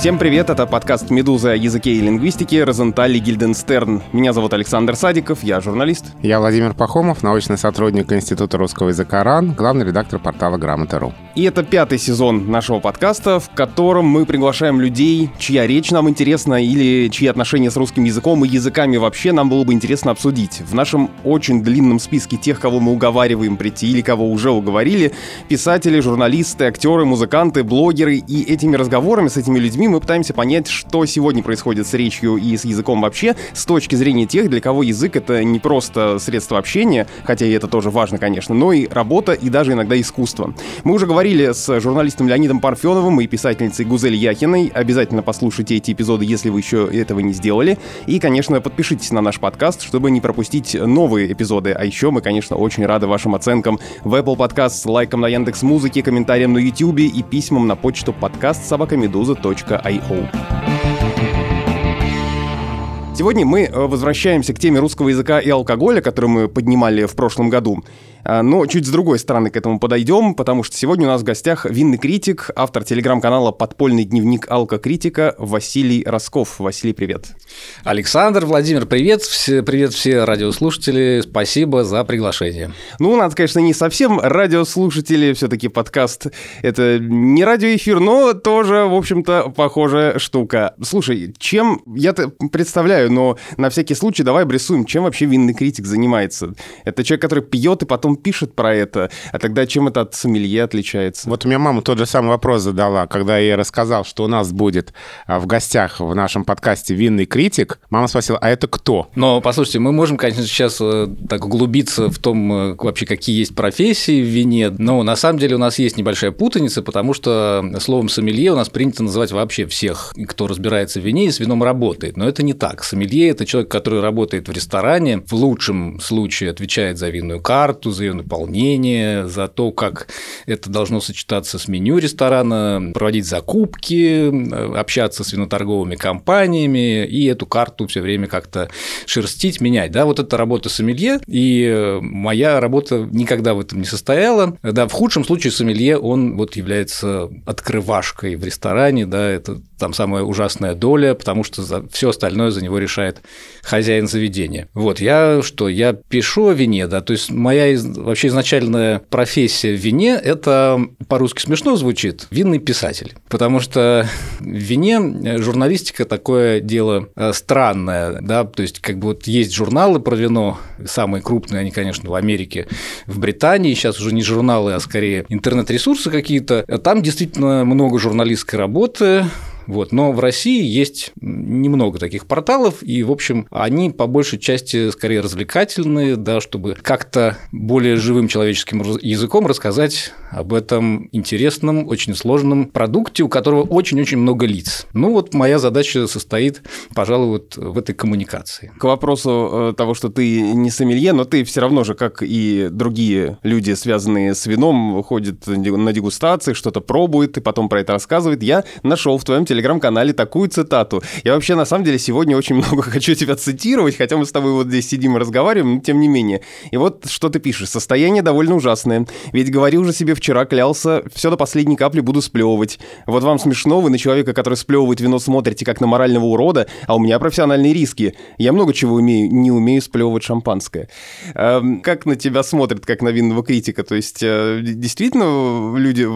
Всем привет, это подкаст «Медуза» о языке и лингвистике Розентали Гильденстерн. Меня зовут Александр Садиков, я журналист. Я Владимир Пахомов, научный сотрудник Института русского языка РАН, главный редактор портала «Грамота.ру». И это пятый сезон нашего подкаста, в котором мы приглашаем людей, чья речь нам интересна или чьи отношения с русским языком и языками вообще нам было бы интересно обсудить. В нашем очень длинном списке тех, кого мы уговариваем прийти или кого уже уговорили, писатели, журналисты, актеры, музыканты, блогеры, и этими разговорами с этими людьми мы пытаемся понять, что сегодня происходит с речью и с языком вообще, с точки зрения тех, для кого язык — это не просто средство общения, хотя и это тоже важно, конечно, но и работа, и даже иногда искусство. Мы уже говорили с журналистом Леонидом Парфеновым и писательницей Гузель Яхиной. Обязательно послушайте эти эпизоды, если вы еще этого не сделали. И, конечно, подпишитесь на наш подкаст, чтобы не пропустить новые эпизоды. А еще мы, конечно, очень рады вашим оценкам в Apple Podcast, лайкам на Яндекс Музыке, комментариям на YouTube и письмам на почту подкаст собакамедуза.io I.O. Сегодня мы э, возвращаемся к теме русского языка и алкоголя, которую мы поднимали в прошлом году. А, но чуть с другой стороны к этому подойдем, потому что сегодня у нас в гостях винный критик, автор телеграм-канала «Подпольный дневник алкокритика» Василий Росков. Василий, привет. Александр, Владимир, привет. Все, привет все радиослушатели. Спасибо за приглашение. Ну, у нас, конечно, не совсем радиослушатели, все таки подкаст — это не радиоэфир, но тоже, в общем-то, похожая штука. Слушай, чем, я-то представляю, но на всякий случай давай обрисуем, чем вообще винный критик занимается. Это человек, который пьет и потом потом пишет про это, а тогда чем это от сомелье отличается? Вот у меня мама тот же самый вопрос задала, когда я ей рассказал, что у нас будет а, в гостях в нашем подкасте винный критик. Мама спросила, а это кто? Но, послушайте, мы можем, конечно, сейчас э, так углубиться в том, э, вообще какие есть профессии в вине, но на самом деле у нас есть небольшая путаница, потому что словом сомелье у нас принято называть вообще всех, кто разбирается в вине и с вином работает. Но это не так. Сомелье – это человек, который работает в ресторане, в лучшем случае отвечает за винную карту, за ее наполнение, за то, как это должно сочетаться с меню ресторана, проводить закупки, общаться с виноторговыми компаниями и эту карту все время как-то шерстить, менять. Да, вот это работа сомелье, и моя работа никогда в этом не состояла. Да, в худшем случае сомелье, он вот является открывашкой в ресторане, да, это там самая ужасная доля, потому что все остальное за него решает хозяин заведения. Вот, я что, я пишу о вине, да, то есть моя вообще изначальная профессия в вине – это по-русски смешно звучит – винный писатель, потому что в вине журналистика такое дело э, странное, да, то есть как бы вот есть журналы про вино, самые крупные, они, конечно, в Америке, в Британии, сейчас уже не журналы, а скорее интернет-ресурсы какие-то, там действительно много журналистской работы, вот. Но в России есть немного таких порталов, и, в общем, они по большей части скорее развлекательные, да, чтобы как-то более живым человеческим языком рассказать об этом интересном, очень сложном продукте, у которого очень-очень много лиц. Ну вот моя задача состоит, пожалуй, вот в этой коммуникации. К вопросу э, того, что ты не сомелье, но ты все равно же, как и другие люди, связанные с вином, ходят на дегустации, что-то пробует и потом про это рассказывает. Я нашел в твоем телеграм-канале такую цитату. Я вообще, на самом деле, сегодня очень много хочу тебя цитировать, хотя мы с тобой вот здесь сидим и разговариваем, но тем не менее. И вот что ты пишешь. Состояние довольно ужасное. Ведь говорил же себе вчера клялся, все до последней капли буду сплевывать. Вот вам смешно, вы на человека, который сплевывает вино, смотрите как на морального урода, а у меня профессиональные риски. Я много чего умею, не умею сплевывать шампанское. Эм, как на тебя смотрят, как на винного критика? То есть, э, действительно, люди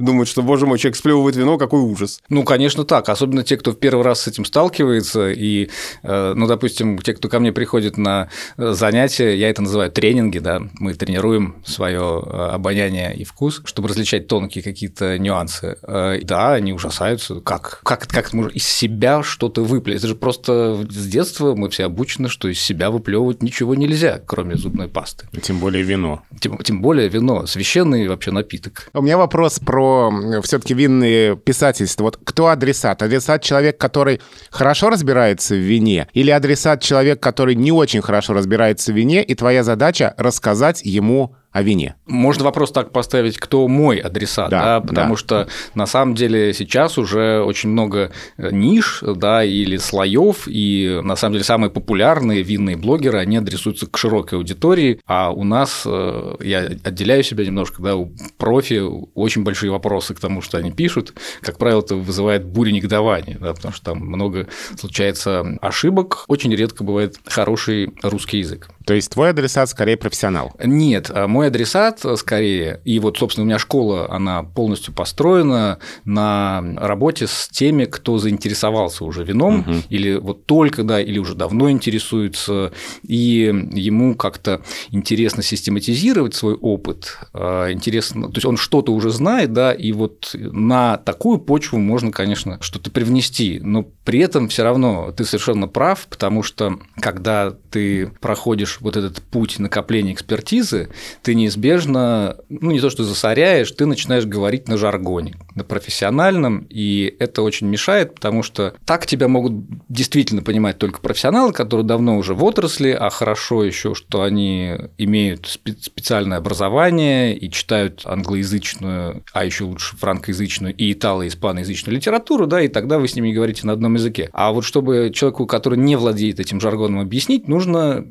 думают, что, боже мой, человек сплевывает вино, какой ужас. Ну, конечно, так. Особенно те, кто в первый раз с этим сталкивается. И, э, ну, допустим, те, кто ко мне приходит на занятия, я это называю тренинги, да, мы тренируем свое э, обоняние и вкус, чтобы различать тонкие какие-то нюансы. Э, да, они ужасаются. Как? Как, как можно из себя что-то выплесть? Это же просто с детства мы все обучены, что из себя выплевывать ничего нельзя, кроме зубной пасты. Тем более вино. Тем, тем более вино. Священный вообще напиток. У меня вопрос про все таки винные писательства. Вот кто адресат? Адресат человек, который хорошо разбирается в вине? Или адресат человек, который не очень хорошо разбирается в вине, и твоя задача рассказать ему о вине? Можно вопрос так поставить, кто мой адресат, да, да потому да. что на самом деле сейчас уже очень много э, ниш, да, или слоев, и на самом деле самые популярные винные блогеры, они адресуются к широкой аудитории, а у нас, э, я отделяю себя немножко, да, у профи очень большие вопросы к тому, что они пишут, как правило, это вызывает бурю негодования, да, потому что там много случается ошибок, очень редко бывает хороший русский язык. То есть твой адресат скорее профессионал? Нет, а мой адресат скорее, и вот, собственно, у меня школа, она полностью построена на работе с теми, кто заинтересовался уже вином, угу. или вот только, да, или уже давно интересуется, и ему как-то интересно систематизировать свой опыт, а, интересно, то есть он что-то уже знает, да, и вот на такую почву можно, конечно, что-то привнести, но при этом все равно ты совершенно прав, потому что когда ты проходишь вот этот путь накопления экспертизы, ты неизбежно, ну не то что засоряешь, ты начинаешь говорить на жаргоне, на профессиональном, и это очень мешает, потому что так тебя могут действительно понимать только профессионалы, которые давно уже в отрасли, а хорошо еще, что они имеют специальное образование и читают англоязычную, а еще лучше франкоязычную и итало- и испаноязычную литературу, да, и тогда вы с ними говорите на одном языке. А вот чтобы человеку, который не владеет этим жаргоном, объяснить, нужно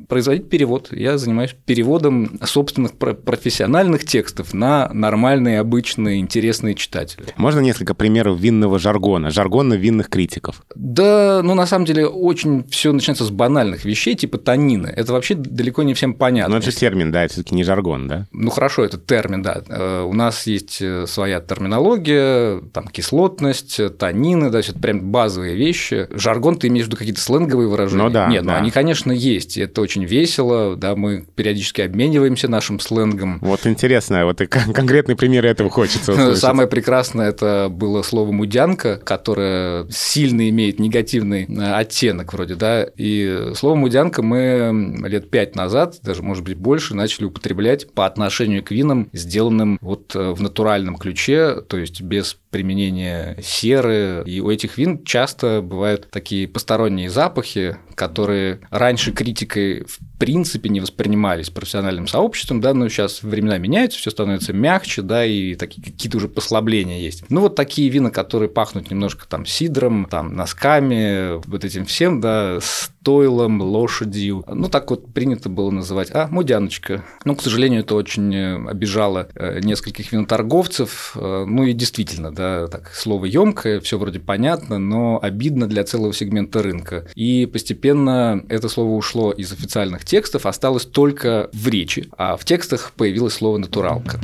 производить перевод. Я занимаюсь переводом собственных профессиональных текстов на нормальные, обычные, интересные читатели. Можно несколько примеров винного жаргона, жаргона винных критиков? Да, ну на самом деле очень все начинается с банальных вещей, типа танины. Это вообще далеко не всем понятно. Но это же термин, да, это все-таки не жаргон, да? Ну хорошо, это термин, да. Э, у нас есть э, своя терминология, там кислотность, танины, да, это прям базовые вещи. Жаргон ты имеешь в виду какие-то сленговые выражения? Ну да. Нет, да. ну они, конечно, есть. Это очень весело весело, да, мы периодически обмениваемся нашим сленгом. Вот интересно, вот и конкретный пример этого хочется услышать. Самое прекрасное это было слово «мудянка», которое сильно имеет негативный э, оттенок вроде, да, и слово «мудянка» мы лет пять назад, даже, может быть, больше, начали употреблять по отношению к винам, сделанным вот э, в натуральном ключе, то есть без применения серы. И у этих вин часто бывают такие посторонние запахи, которые раньше критикой в принципе не воспринимались профессиональным сообществом, да, но сейчас времена меняются, все становится мягче, да, и такие какие-то уже послабления есть. Ну, вот такие вина, которые пахнут немножко там сидром, там носками, вот этим всем, да, стойлом, лошадью. Ну, так вот принято было называть. А, мудяночка. Ну, к сожалению, это очень э, обижало э, нескольких виноторговцев. Э, ну и действительно, да, так, слово емкое, все вроде понятно, но обидно для целого сегмента рынка. И постепенно это слово ушло из официальных текстов, осталось только в речи, а в текстах появилось слово натуралка.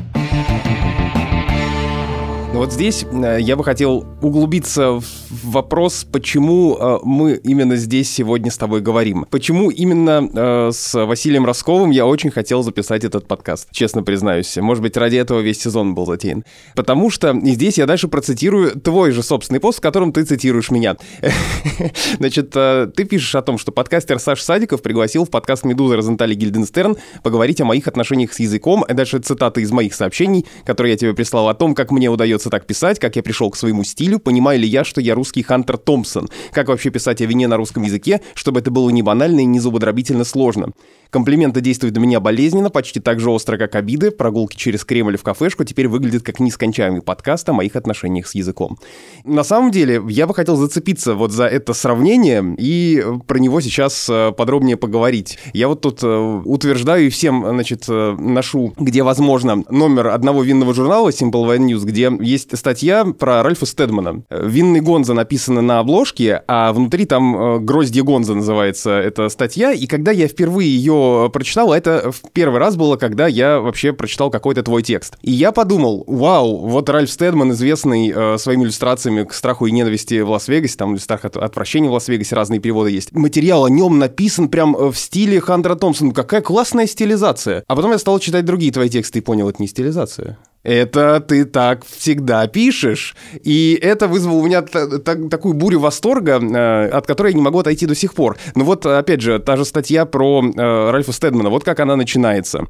Вот здесь э, я бы хотел углубиться в вопрос, почему э, мы именно здесь сегодня с тобой говорим. Почему именно э, с Василием Росковым я очень хотел записать этот подкаст, честно признаюсь. Может быть, ради этого весь сезон был затеян. Потому что и здесь я дальше процитирую твой же собственный пост, в котором ты цитируешь меня. Значит, ты пишешь о том, что подкастер Саш Садиков пригласил в подкаст «Медуза» Розентали Гильденстерн поговорить о моих отношениях с языком. Дальше цитаты из моих сообщений, которые я тебе прислал о том, как мне удается научился так писать, как я пришел к своему стилю, понимаю ли я, что я русский Хантер Томпсон, как вообще писать о вине на русском языке, чтобы это было не банально и не зубодробительно сложно. Комплименты действуют на меня болезненно, почти так же остро, как обиды. Прогулки через Кремль в кафешку теперь выглядят как нескончаемый подкаст о моих отношениях с языком. На самом деле, я бы хотел зацепиться вот за это сравнение и про него сейчас э, подробнее поговорить. Я вот тут э, утверждаю и всем, значит, э, ношу, где возможно, номер одного винного журнала Simple Wine News, где есть статья про Ральфа Стедмана. Винный Гонза написано на обложке, а внутри там Гроздье Гонза называется эта статья, и когда я впервые ее прочитал, а это в первый раз было, когда я вообще прочитал какой-то твой текст. И я подумал, вау, вот Ральф Стедман, известный э, своими иллюстрациями к страху и ненависти в Лас-Вегасе, там страх от отвращения в Лас-Вегасе, разные переводы есть. Материал о нем написан прям э, в стиле Хантера Томпсона. Какая классная стилизация. А потом я стал читать другие твои тексты и понял, это не стилизация. Это ты так всегда пишешь. И это вызвало у меня такую бурю восторга, э, от которой я не могу отойти до сих пор. Ну вот, опять же, та же статья про э, Ральфа Стедмана, вот как она начинается.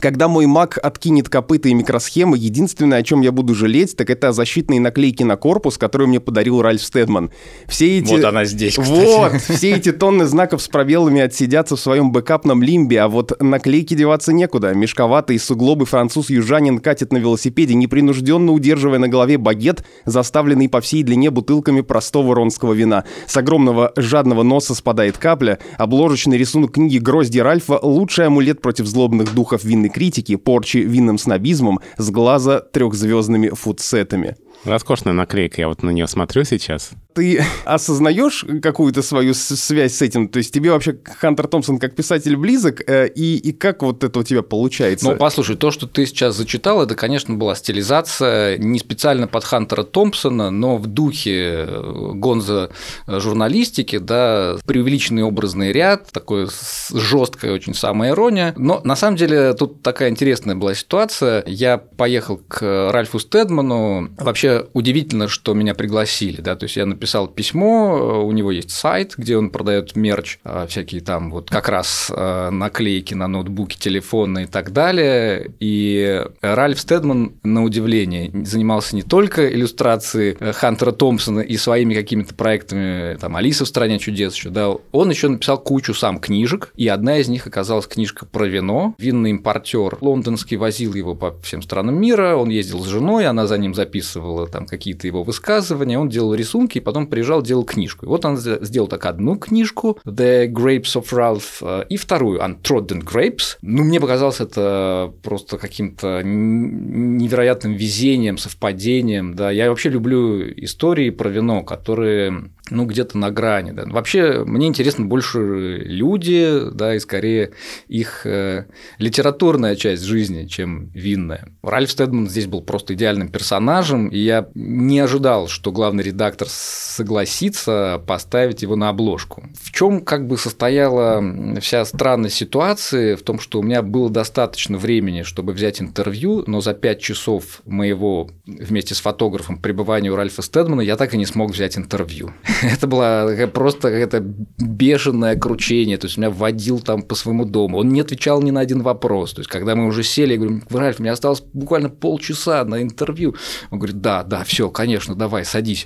Когда мой Mac откинет копыта и микросхемы, единственное, о чем я буду жалеть, так это защитные наклейки на корпус, которые мне подарил Ральф Стедман. Все эти... Вот она здесь, кстати. Вот, все эти тонны знаков с пробелами отсидятся в своем бэкапном лимбе, а вот наклейки деваться некуда. Мешковатый суглобы француз-южанин катит на велосипеде, непринужденно удерживая на голове багет, заставленный по всей длине бутылками простого ронского вина. С огромного жадного носа спадает капля. Обложечный рисунок книги «Грозди Ральфа» — лучший амулет против злобных духов винной критики, порчи винным снобизмом, с глаза трехзвездными фудсетами. Роскошная наклейка, я вот на нее смотрю сейчас ты осознаешь какую-то свою связь с этим? То есть тебе вообще Хантер Томпсон как писатель близок, э, и, и как вот это у тебя получается? Ну, послушай, то, что ты сейчас зачитал, это, конечно, была стилизация не специально под Хантера Томпсона, но в духе э, гонза журналистики, да, преувеличенный образный ряд, такой жесткая очень самая ирония. Но на самом деле тут такая интересная была ситуация. Я поехал к Ральфу Стедману. Вообще удивительно, что меня пригласили, да, то есть я написал написал письмо, у него есть сайт, где он продает мерч, а, всякие там вот как раз а, наклейки на ноутбуки, телефоны и так далее. И Ральф Стедман, на удивление, занимался не только иллюстрацией э, Хантера Томпсона и своими какими-то проектами, там, Алиса в стране чудес еще, да, он еще написал кучу сам книжек, и одна из них оказалась книжка про вино. Винный импортер лондонский возил его по всем странам мира, он ездил с женой, она за ним записывала там какие-то его высказывания, он делал рисунки, и потом потом приезжал, делал книжку. И вот он сделал так одну книжку, The Grapes of Ralph, э, и вторую, Untrodden Grapes. Ну, мне показалось это просто каким-то невероятным везением, совпадением, да. Я вообще люблю истории про вино, которые ну, где-то на грани. Да. Вообще, мне интересны больше люди, да, и скорее их э, литературная часть жизни, чем винная. Ральф Стедман здесь был просто идеальным персонажем, и я не ожидал, что главный редактор согласится поставить его на обложку. В чем как бы состояла вся странность ситуации? В том, что у меня было достаточно времени, чтобы взять интервью, но за пять часов моего вместе с фотографом пребывания у Ральфа Стедмана я так и не смог взять интервью. это было просто какое-то бешеное кручение, то есть меня вводил там по своему дому, он не отвечал ни на один вопрос, то есть когда мы уже сели, я говорю, Ральф, мне осталось буквально полчаса на интервью, он говорит, да, да, все, конечно, давай, садись.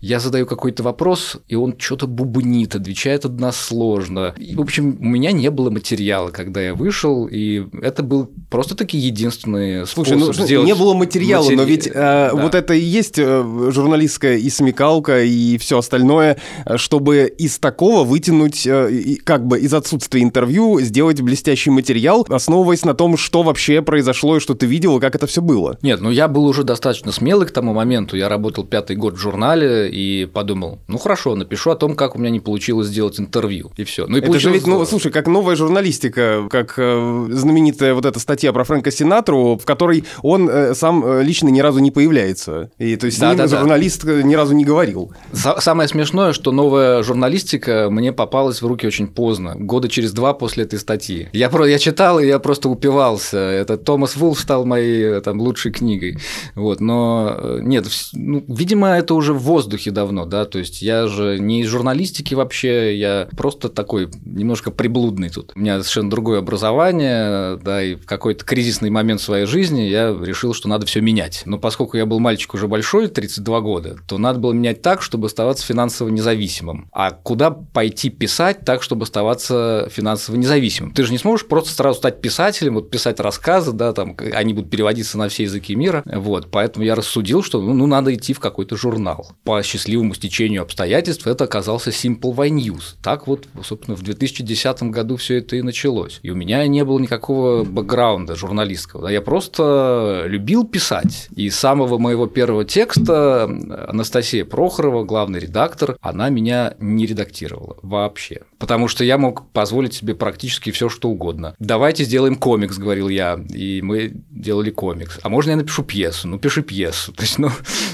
Я задаю какой-то вопрос, и он что-то бубнит, отвечает односложно. И, в общем, у меня не было материала, когда я вышел, и это был просто таки единственный Слушай, ну, сделать не было материала, матери... но ведь э, да. вот это и есть э, журналистская и смекалка, и все остальное остальное, э, чтобы из такого вытянуть, э, как бы из отсутствия интервью, сделать блестящий материал, основываясь на том, что вообще произошло и что ты видел, и как это все было. Нет, ну я был уже достаточно смелый к тому моменту. Я работал пятый год в журнале и подумал, ну хорошо, напишу о том, как у меня не получилось сделать интервью. И все. Ну и это же ведь, ну, слушай, как новая журналистика, как э, знаменитая вот эта статья про Фрэнка Синатру, в которой он э, сам э, лично ни разу не появляется. И то есть да, да, журналист да. ни разу не говорил. Самое смешное, что новая журналистика мне попалась в руки очень поздно, года через два после этой статьи. Я, про, я читал, и я просто упивался. Это Томас Вулф стал моей там, лучшей книгой. Вот, но э, нет, ну, видимо, это уже в воздухе давно, да, то есть я же не из журналистики вообще, я просто такой немножко приблудный тут. У меня совершенно другое образование, да, и в какой-то кризисный момент в своей жизни я решил, что надо все менять. Но поскольку я был мальчик уже большой, 32 года, то надо было менять так, чтобы оставаться финансово независимым. А куда пойти писать так, чтобы оставаться финансово независимым? Ты же не сможешь просто сразу стать писателем, вот писать рассказы, да, там, они будут переводиться на все языки мира. Вот, поэтому я рассудил, что ну, ну надо идти в какой-то журнал. По счастливому стечению обстоятельств это оказался Simple Wine News. Так вот, собственно, в 2010 году все это и началось. И у меня не было никакого бэкграунда журналистского. Я просто любил писать. И с самого моего первого текста Анастасия Прохорова, главный редактор, она меня не редактировала вообще. Потому что я мог позволить себе практически все, что угодно. Давайте сделаем комикс, говорил я. И мы делали комикс. А можно я напишу пьесу? Ну, пиши пьесу. То есть, ну,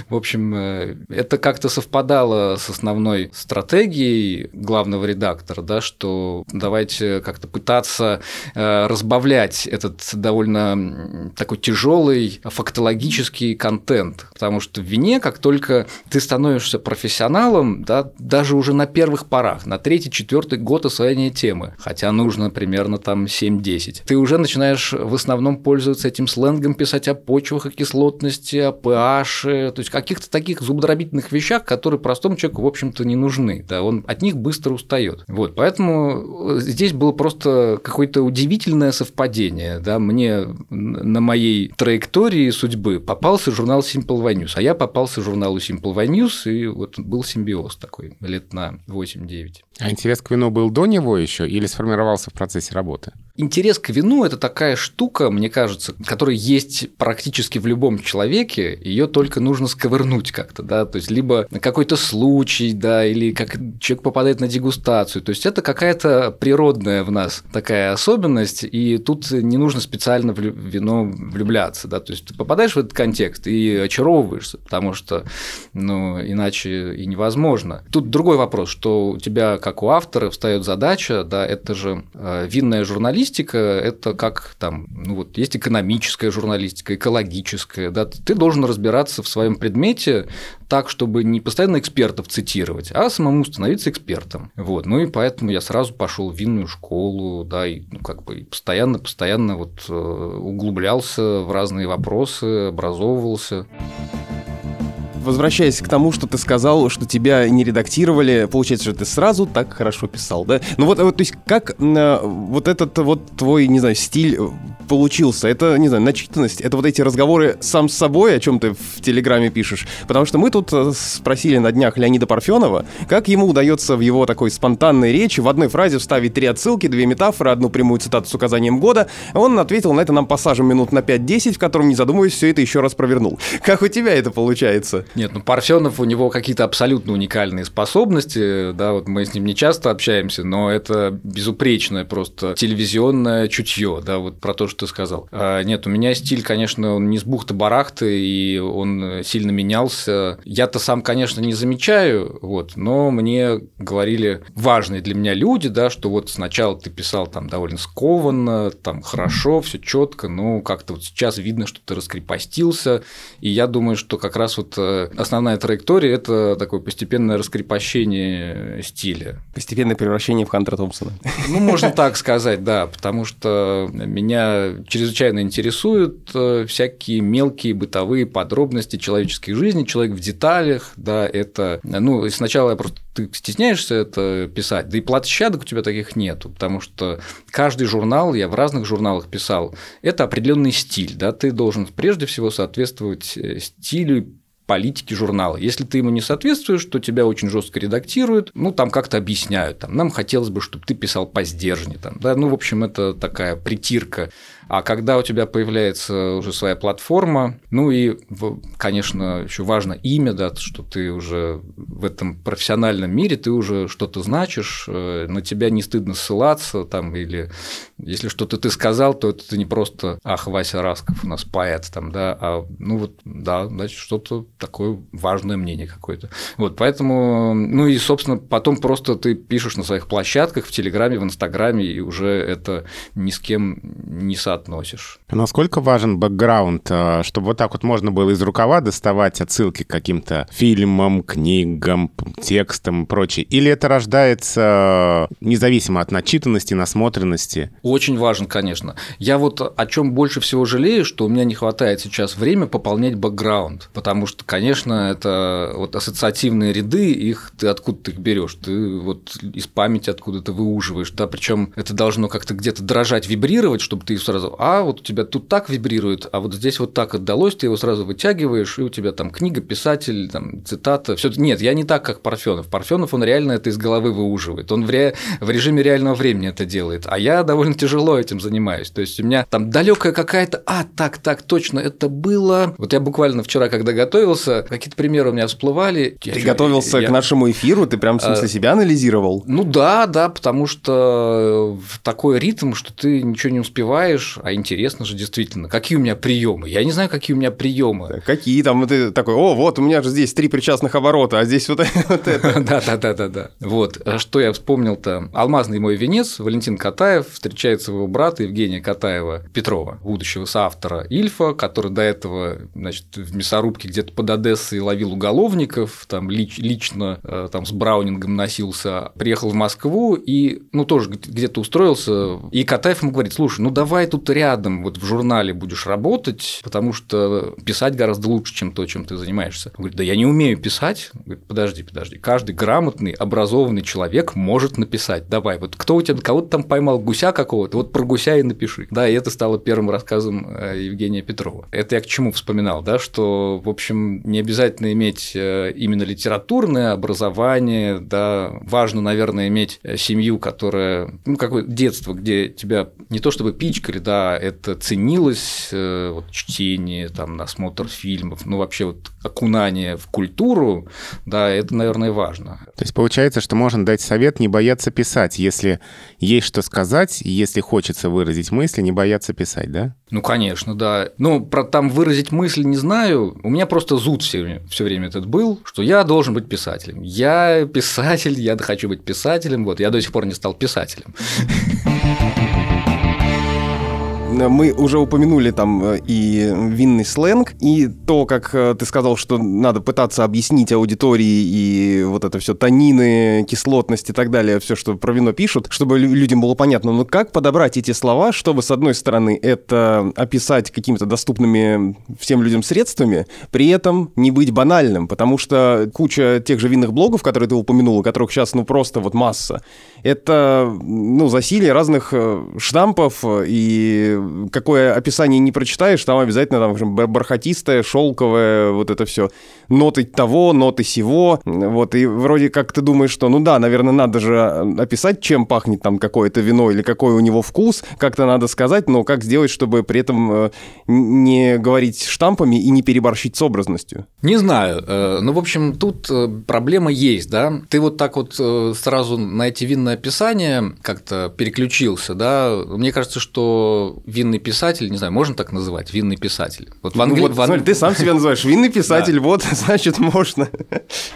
В общем, э, это как-то совпадало с основной стратегией главного редактора, да, что давайте как-то пытаться э, разбавлять этот довольно такой тяжелый фактологический контент, потому что в вине, как только ты становишься профессионалом, да, даже уже на первых порах, на третий, четвертый год освоения темы, хотя нужно примерно там 7-10, ты уже начинаешь в основном пользоваться этим сленгом, писать о почвах, о кислотности, о pH, то есть каких-то таких зубодробительных вещах, которые простому человеку, в общем-то, не нужны, да, он от них быстро устает. Вот, поэтому э, здесь было просто какое-то удивительное совпадение, да, мне на моей траектории судьбы попался журнал Simple Wine News, а я попался журналу Simple Wine News, и вот был симбиоз такой лет на 8-9. А интерес к вину был до него еще или сформировался в процессе работы? Интерес к вину – это такая штука, мне кажется, которая есть практически в любом человеке, ее только нужно сковырнуть как-то, да, то есть либо какой-то случай, да, или как человек попадает на дегустацию, то есть это какая-то природная в нас такая особенность, и тут не нужно специально в вино влюбляться, да, то есть ты попадаешь в этот контекст и очаровываешься, потому что, ну, иначе и невозможно. Тут другой вопрос, что у тебя, как у автора, встает задача, да, это же э, винная журналистика, это как там, ну вот есть экономическая журналистика, экологическая, да, ты должен разбираться в своем предмете так, чтобы не постоянно экспертов цитировать, а самому становиться экспертом. Вот, ну и поэтому я сразу пошел в винную школу, да, и ну, как бы постоянно, постоянно вот э, углублялся в разные вопросы, образовывался возвращаясь к тому, что ты сказал, что тебя не редактировали, получается, что ты сразу так хорошо писал, да? Ну вот, вот то есть как э, вот этот вот твой, не знаю, стиль э, получился? Это, не знаю, начитанность, это вот эти разговоры сам с собой, о чем ты в Телеграме пишешь? Потому что мы тут э, спросили на днях Леонида Парфенова, как ему удается в его такой спонтанной речи в одной фразе вставить три отсылки, две метафоры, одну прямую цитату с указанием года. Он ответил на это нам пассажем минут на 5-10, в котором, не задумываясь, все это еще раз провернул. Как у тебя это получается? Нет, ну Парфенов у него какие-то абсолютно уникальные способности, да, вот мы с ним не часто общаемся, но это безупречное просто телевизионное чутье, да, вот про то, что ты сказал. А, нет, у меня стиль, конечно, он не с бухты-барахты, и он сильно менялся. Я-то сам, конечно, не замечаю, вот, но мне говорили важные для меня люди, да, что вот сначала ты писал там довольно скованно, там хорошо, все четко, но как-то вот сейчас видно, что ты раскрепостился, и я думаю, что как раз вот э, основная траектория – это такое постепенное раскрепощение стиля. Постепенное превращение в Хантера Томпсона. Ну, можно так сказать, да, потому что меня чрезвычайно интересуют э, всякие мелкие бытовые подробности человеческой жизни, человек в деталях, да, это, ну, сначала я просто ты стесняешься это писать, да и площадок у тебя таких нету, потому что каждый журнал, я в разных журналах писал, это определенный стиль, да, ты должен прежде всего соответствовать э, стилю политики журнала. Если ты ему не соответствуешь, то тебя очень жестко редактируют, ну, там как-то объясняют, там, нам хотелось бы, чтобы ты писал по сдержне, там, да, ну, в общем, это такая притирка а когда у тебя появляется уже своя платформа, ну и, конечно, еще важно имя, да, что ты уже в этом профессиональном мире, ты уже что-то значишь, э, на тебя не стыдно ссылаться, там, или если что-то ты сказал, то это не просто «Ах, Вася Расков у нас поэт», там, да, а, ну вот, да, значит, что-то такое важное мнение какое-то. Вот, поэтому, ну и, собственно, потом просто ты пишешь на своих площадках, в Телеграме, в Инстаграме, и уже это ни с кем не соответствует относишь. Насколько важен бэкграунд, э, чтобы вот так вот можно было из рукава доставать отсылки к каким-то фильмам, книгам, текстам и прочее? Или это рождается независимо от начитанности, насмотренности? Очень важен, конечно. Я вот о чем больше всего жалею, что у меня не хватает сейчас время пополнять бэкграунд, потому что, конечно, это вот ассоциативные ряды, их ты откуда ты их берешь? Ты вот из памяти откуда-то выуживаешь, да, причем это должно как-то где-то дрожать, вибрировать, чтобы ты сразу сразу, а вот у тебя тут так вибрирует, а вот здесь вот так отдалось, ты его сразу вытягиваешь, и у тебя там книга, писатель, там, цитата, все Нет, я не так, как Парфенов. Парфенов, он реально это из головы выуживает, он в, ре... в режиме реального времени это делает, а я довольно тяжело этим занимаюсь. То есть у меня там далекая какая-то, а, так, так, точно, это было. Вот я буквально вчера, когда готовился, какие-то примеры у меня всплывали. Ты я, готовился я... к нашему эфиру, ты прям в смысле а... себя анализировал? Ну да, да, потому что в такой ритм, что ты ничего не успеваешь, думаешь, а интересно же действительно, какие у меня приемы? Я не знаю, какие у меня приемы. Какие там, ты такой, о, вот у меня же здесь три причастных оборота, а здесь вот это. Да, да, да, да, да. Вот. А что я вспомнил-то? Алмазный мой венец, Валентин Катаев встречается его брата Евгения Катаева Петрова, будущего соавтора Ильфа, который до этого, значит, в мясорубке где-то под Одессой ловил уголовников, там лич, лично э, там с Браунингом носился, приехал в Москву и, ну, тоже где-то устроился, и Катаев ему говорит, слушай, ну давай тут рядом вот в журнале будешь работать, потому что писать гораздо лучше, чем то, чем ты занимаешься. Он говорит, да я не умею писать. Он говорит, подожди, подожди, каждый грамотный, образованный человек может написать. Давай, вот кто у тебя, кого то там поймал, гуся какого-то, вот про гуся и напиши. Да, и это стало первым рассказом э, Евгения Петрова. Это я к чему вспоминал, да, что, в общем, не обязательно иметь э, именно литературное образование, да, важно, наверное, иметь э, семью, которая, ну, какое детство, где тебя не то чтобы пичкали, да, это ценилось, вот, чтение, там, насмотр фильмов, ну, вообще вот окунание в культуру, да, это, наверное, важно. То есть получается, что можно дать совет не бояться писать, если есть что сказать, если хочется выразить мысли, не бояться писать, да? Ну, конечно, да. Ну, про там выразить мысль не знаю. У меня просто зуд все, все время этот был, что я должен быть писателем. Я писатель, я хочу быть писателем. Вот, я до сих пор не стал писателем. Мы уже упомянули там э, и винный сленг, и то, как э, ты сказал, что надо пытаться объяснить аудитории и вот это все тонины, кислотность и так далее, все, что про вино пишут, чтобы людям было понятно. Но как подобрать эти слова, чтобы, с одной стороны, это описать какими-то доступными всем людям средствами, при этом не быть банальным, потому что куча тех же винных блогов, которые ты упомянул, у которых сейчас, ну, просто вот масса, это, ну, засилие разных э, штампов и какое описание не прочитаешь, там обязательно там бархатистое, шелковое, вот это все. Ноты того, ноты сего. Вот, и вроде как ты думаешь, что, ну да, наверное, надо же описать, чем пахнет там какое-то вино или какой у него вкус, как-то надо сказать, но как сделать, чтобы при этом э, не говорить штампами и не переборщить с образностью? Не знаю. Э, ну, в общем, тут э, проблема есть, да. Ты вот так вот сразу на эти винные описания как-то переключился, да. Мне кажется, что винный писатель, не знаю, можно так называть, винный писатель. Вот в Англи... ну, вот, в Смотри, ты сам себя называешь винный писатель, вот, значит, можно.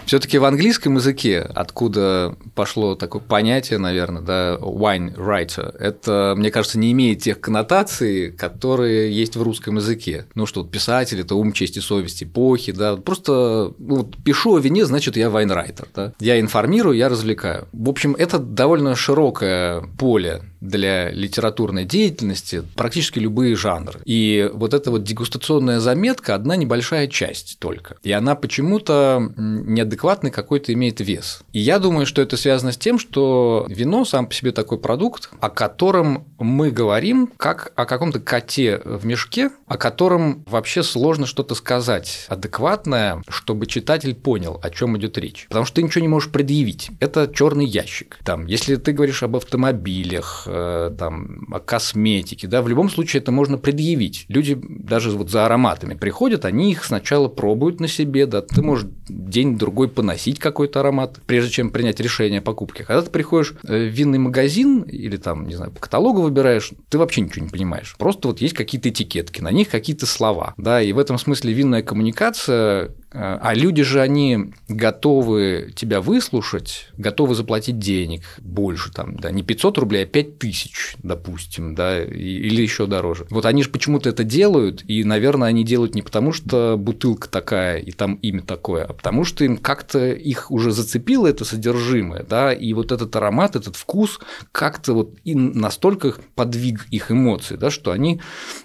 все таки в английском языке, откуда пошло такое понятие, наверное, да, wine writer, это, мне кажется, не имеет тех коннотаций, которые есть в русском языке. Ну что, писатель – это ум, честь и совесть эпохи, да, просто ну, вот, пишу о вине, значит, я вайнрайтер, да. Я информирую, я развлекаю. В общем, это довольно широкое поле для литературной деятельности практически любые жанры. И вот эта вот дегустационная заметка – одна небольшая часть только. И она почему-то неадекватный какой-то имеет вес. И я думаю, что это связано с тем, что вино сам по себе такой продукт, о котором мы говорим как о каком-то коте в мешке, о котором вообще сложно что-то сказать адекватное, чтобы читатель понял, о чем идет речь. Потому что ты ничего не можешь предъявить. Это черный ящик. Там, если ты говоришь об автомобилях, там, о косметике, да, в любом случае это можно предъявить. Люди даже вот за ароматами приходят, они их сначала пробуют на себе, да, ты можешь день-другой поносить какой-то аромат, прежде чем принять решение о покупке. Когда ты приходишь в винный магазин или там, не знаю, по каталогу выбираешь, ты вообще ничего не понимаешь. Просто вот есть какие-то этикетки, на них какие-то слова, да, и в этом смысле винная коммуникация а люди же, они готовы тебя выслушать, готовы заплатить денег больше, там, да, не 500 рублей, а 5 тысяч, допустим, да, или еще дороже. Вот они же почему-то это делают, и, наверное, они делают не потому, что бутылка такая и там имя такое, а потому что им как-то их уже зацепило это содержимое, да, и вот этот аромат, этот вкус как-то вот и настолько подвиг их эмоций, да, что они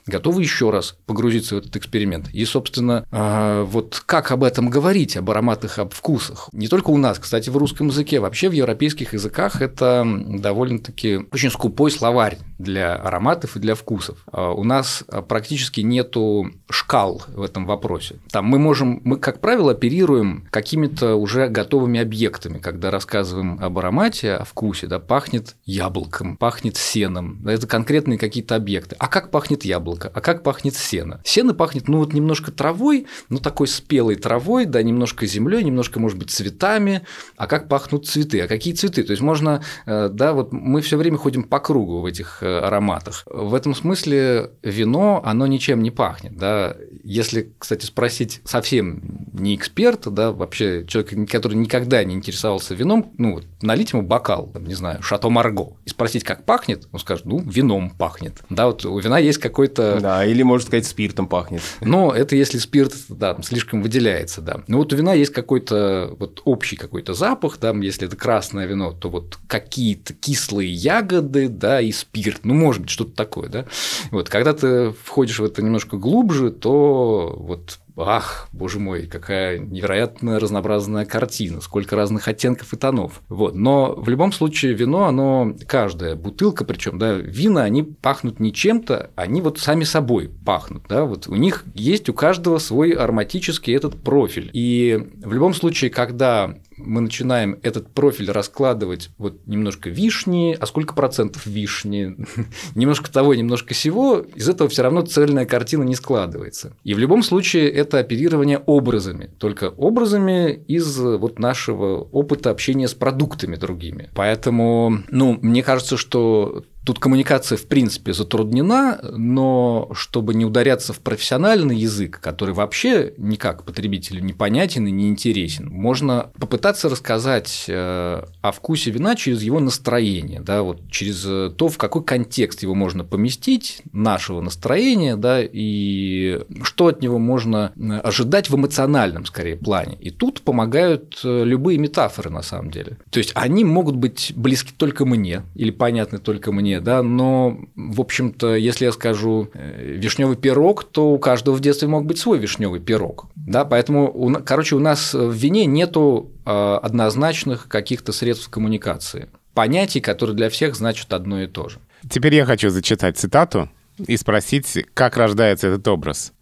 готовы еще раз погрузиться в этот эксперимент. И, собственно, а, вот как об этом говорить, об ароматах, об вкусах. Не только у нас, кстати, в русском языке, вообще в европейских языках это довольно-таки очень скупой словарь для ароматов и для вкусов. А у нас практически нету шкал в этом вопросе. Там мы можем, мы, как правило, оперируем какими-то уже готовыми объектами, когда рассказываем об аромате, о вкусе, да, пахнет яблоком, пахнет сеном, да, это конкретные какие-то объекты. А как пахнет яблоко? А как пахнет сено? Сено пахнет, ну вот немножко травой, ну такой спелой травой, травой, да, немножко землей, немножко, может быть, цветами, а как пахнут цветы, а какие цветы. То есть можно, э, да, вот мы все время ходим по кругу в этих э, ароматах. В этом смысле вино, оно ничем не пахнет, да. Если, кстати, спросить совсем не эксперта, да, вообще человека, который никогда не интересовался вином, ну, налить ему бокал, там, не знаю, шато Марго, и спросить, как пахнет, он скажет, ну, вином пахнет. Да, вот у вина есть какой-то... Да, или, можно сказать, спиртом пахнет. Но это если спирт, да, слишком выделяется, да. Но вот у вина есть какой-то вот общий какой-то запах, да, если это красное вино, то вот какие-то кислые ягоды, да, и спирт, ну, может быть, что-то такое, да. Вот, когда ты входишь в это немножко глубже, то вот ах, боже мой, какая невероятно разнообразная картина, сколько разных оттенков и тонов. Вот. Но в любом случае вино, оно, каждая бутылка, причем, да, вина, они пахнут не чем-то, они вот сами собой пахнут, да, вот у них есть у каждого свой ароматический этот профиль. И в любом случае, когда мы начинаем этот профиль раскладывать вот немножко вишни, а сколько процентов вишни, немножко того, немножко всего, из этого все равно цельная картина не складывается. И в любом случае это оперирование образами, только образами из вот нашего опыта общения с продуктами другими. Поэтому, ну, мне кажется, что Тут коммуникация, в принципе, затруднена, но чтобы не ударяться в профессиональный язык, который вообще никак потребителю не понятен и не интересен, можно попытаться рассказать э, о вкусе вина через его настроение, да, вот через то, в какой контекст его можно поместить, нашего настроения, да, и что от него можно ожидать в эмоциональном, скорее, плане. И тут помогают э, любые метафоры, на самом деле. То есть они могут быть близки только мне или понятны только мне, да, но, в общем-то, если я скажу э, вишневый пирог, то у каждого в детстве мог быть свой вишневый пирог, да, поэтому, короче, у нас в вине нету э, однозначных каких-то средств коммуникации, понятий, которые для всех значат одно и то же. Теперь я хочу зачитать цитату и спросить, как рождается этот образ.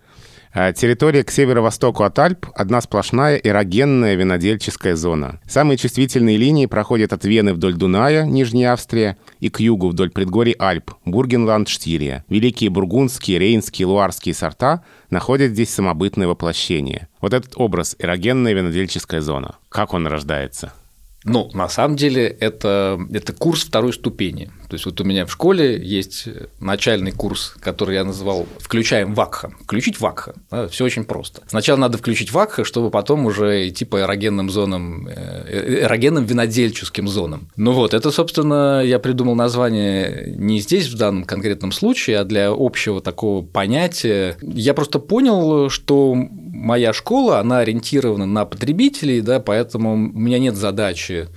А, территория к северо-востоку от Альп – одна сплошная эрогенная винодельческая зона. Самые чувствительные линии проходят от Вены вдоль Дуная, Нижняя Австрия, и к югу вдоль предгорий Альп, Бургенланд, Штирия. Великие бургундские, рейнские, луарские сорта находят здесь самобытное воплощение. Вот этот образ – эрогенная винодельческая зона. Как он рождается? Ну, на самом деле, это, это курс второй ступени. То есть вот у меня в школе есть начальный курс, который я называл «Включаем вакха». Включить вакха. Да, все очень просто. Сначала надо включить вакха, чтобы потом уже идти по эрогенным зонам, э, эрогенным винодельческим зонам. Ну вот, это, собственно, я придумал название не здесь в данном конкретном случае, а для общего такого понятия. Я просто понял, что моя школа, она ориентирована на потребителей, да, поэтому у меня нет задачи